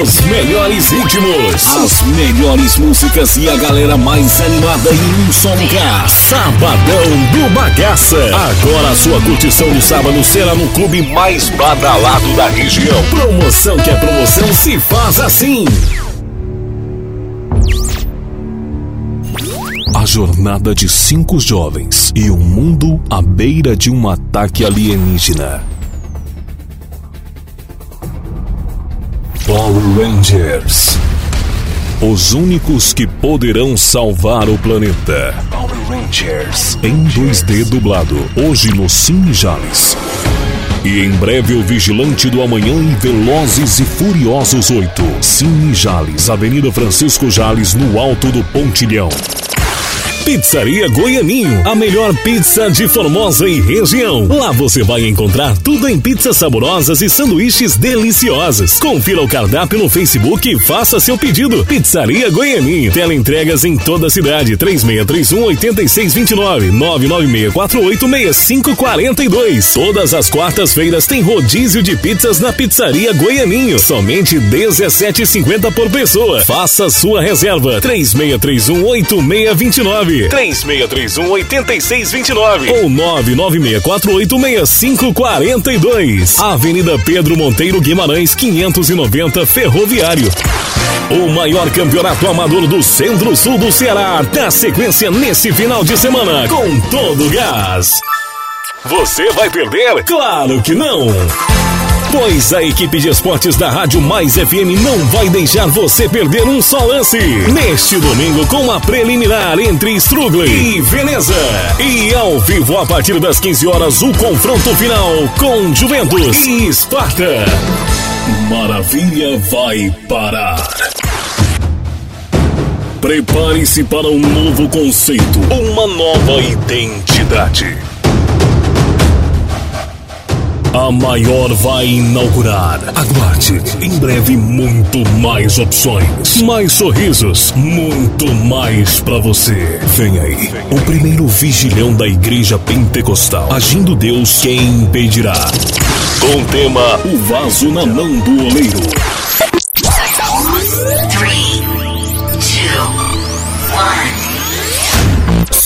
Os melhores ritmos, as melhores músicas e a galera mais animada em um só lugar. Sabadão do Bagaça. Agora a sua curtição no sábado será no clube mais badalado da região. Promoção que é promoção se faz assim. A jornada de cinco jovens e o mundo à beira de um ataque alienígena. Power Rangers. Os únicos que poderão salvar o planeta. Power Rangers. Em 2D dublado, hoje no Cine Jales. E em breve o Vigilante do Amanhã e Velozes e Furiosos 8. Cine Jales, Avenida Francisco Jales, no alto do Pontilhão. Pizzaria Goianinho, a melhor pizza de Formosa e região. Lá você vai encontrar tudo em pizzas saborosas e sanduíches deliciosos. Confira o cardápio no Facebook e faça seu pedido. Pizzaria Goianinho. Tela entregas em toda a cidade. 3631 8629 99648 6542. Todas as quartas-feiras tem rodízio de pizzas na Pizzaria Goianinho. Somente 17,50 por pessoa. Faça sua reserva. 3631 8629 3631 8629 ou 99648 6542. Avenida Pedro Monteiro Guimarães 590 Ferroviário. O maior campeonato amador do centro-sul do Ceará dá sequência nesse final de semana com todo o gás. Você vai perder? Claro que não! Pois a equipe de esportes da Rádio Mais FM não vai deixar você perder um só lance. Neste domingo, com a preliminar entre Strugli e Veneza. E ao vivo, a partir das 15 horas, o confronto final com Juventus e Esparta. Maravilha vai parar. Prepare-se para um novo conceito, uma nova identidade. A maior vai inaugurar. Aguarde. Em breve, muito mais opções. Mais sorrisos. Muito mais pra você. Vem aí. O primeiro vigilhão da Igreja Pentecostal. Agindo Deus, quem impedirá? Com o tema O Vaso na Mão do Oleiro.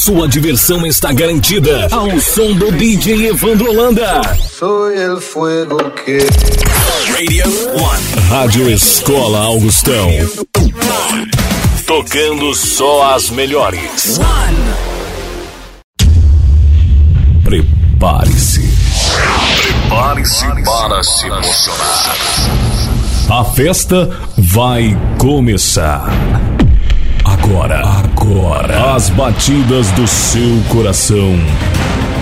Sua diversão está garantida ao som do DJ Evandro Holanda. Soy el fuego que. Radio One. Rádio Escola Augustão. Tocando só as melhores. Prepare-se. Prepare-se para se emocionar. A festa vai começar. Agora, agora, as batidas do seu coração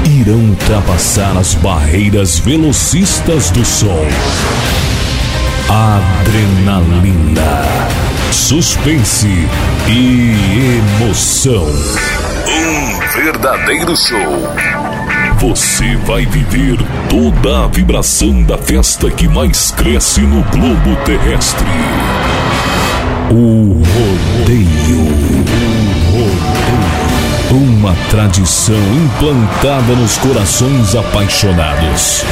irão ultrapassar as barreiras velocistas do som. Adrenalina, suspense e emoção. Um verdadeiro show. Você vai viver toda a vibração da festa que mais cresce no globo terrestre. O rodeio. Uma tradição implantada nos corações apaixonados.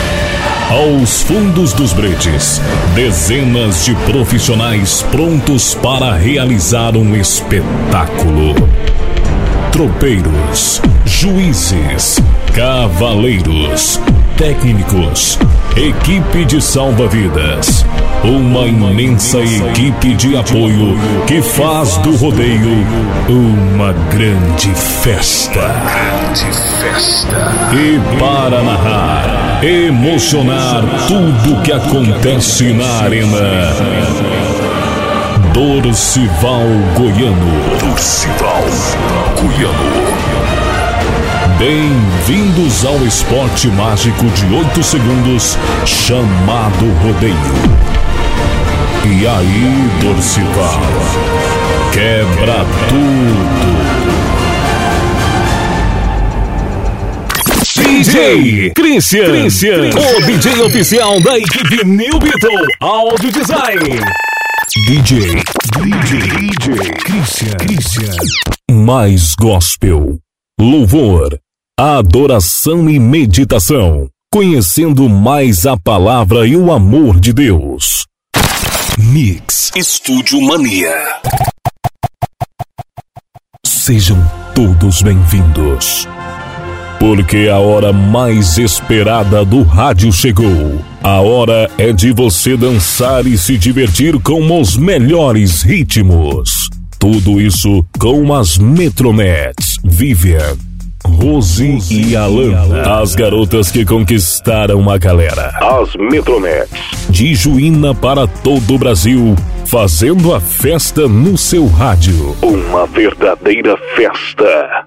Aos fundos dos bretes, dezenas de profissionais prontos para realizar um espetáculo. Tropeiros, juízes, cavaleiros, técnicos, equipe de salva-vidas. Uma imensa equipe de apoio que faz do rodeio uma grande festa. Grande festa. E para narrar, emocionar tudo que acontece na arena. Dorcival Goiano. Dorcival Goiano. Bem-vindos ao esporte mágico de 8 segundos chamado rodeio. E aí, Dorcival? Quebra tudo. DJ Christian, Christian, o DJ oficial da equipe New Beetle Audio Design. DJ, DJ, DJ, Christian, Christian. Mais gospel, louvor, adoração e meditação. Conhecendo mais a palavra e o amor de Deus. Mix Estúdio Mania. Sejam todos bem-vindos. Porque a hora mais esperada do rádio chegou. A hora é de você dançar e se divertir com os melhores ritmos. Tudo isso com as Metronets, Vivian, Rose e Alana. As garotas que conquistaram a galera. As Metronets. De Juína para todo o Brasil, fazendo a festa no seu rádio. Uma verdadeira festa.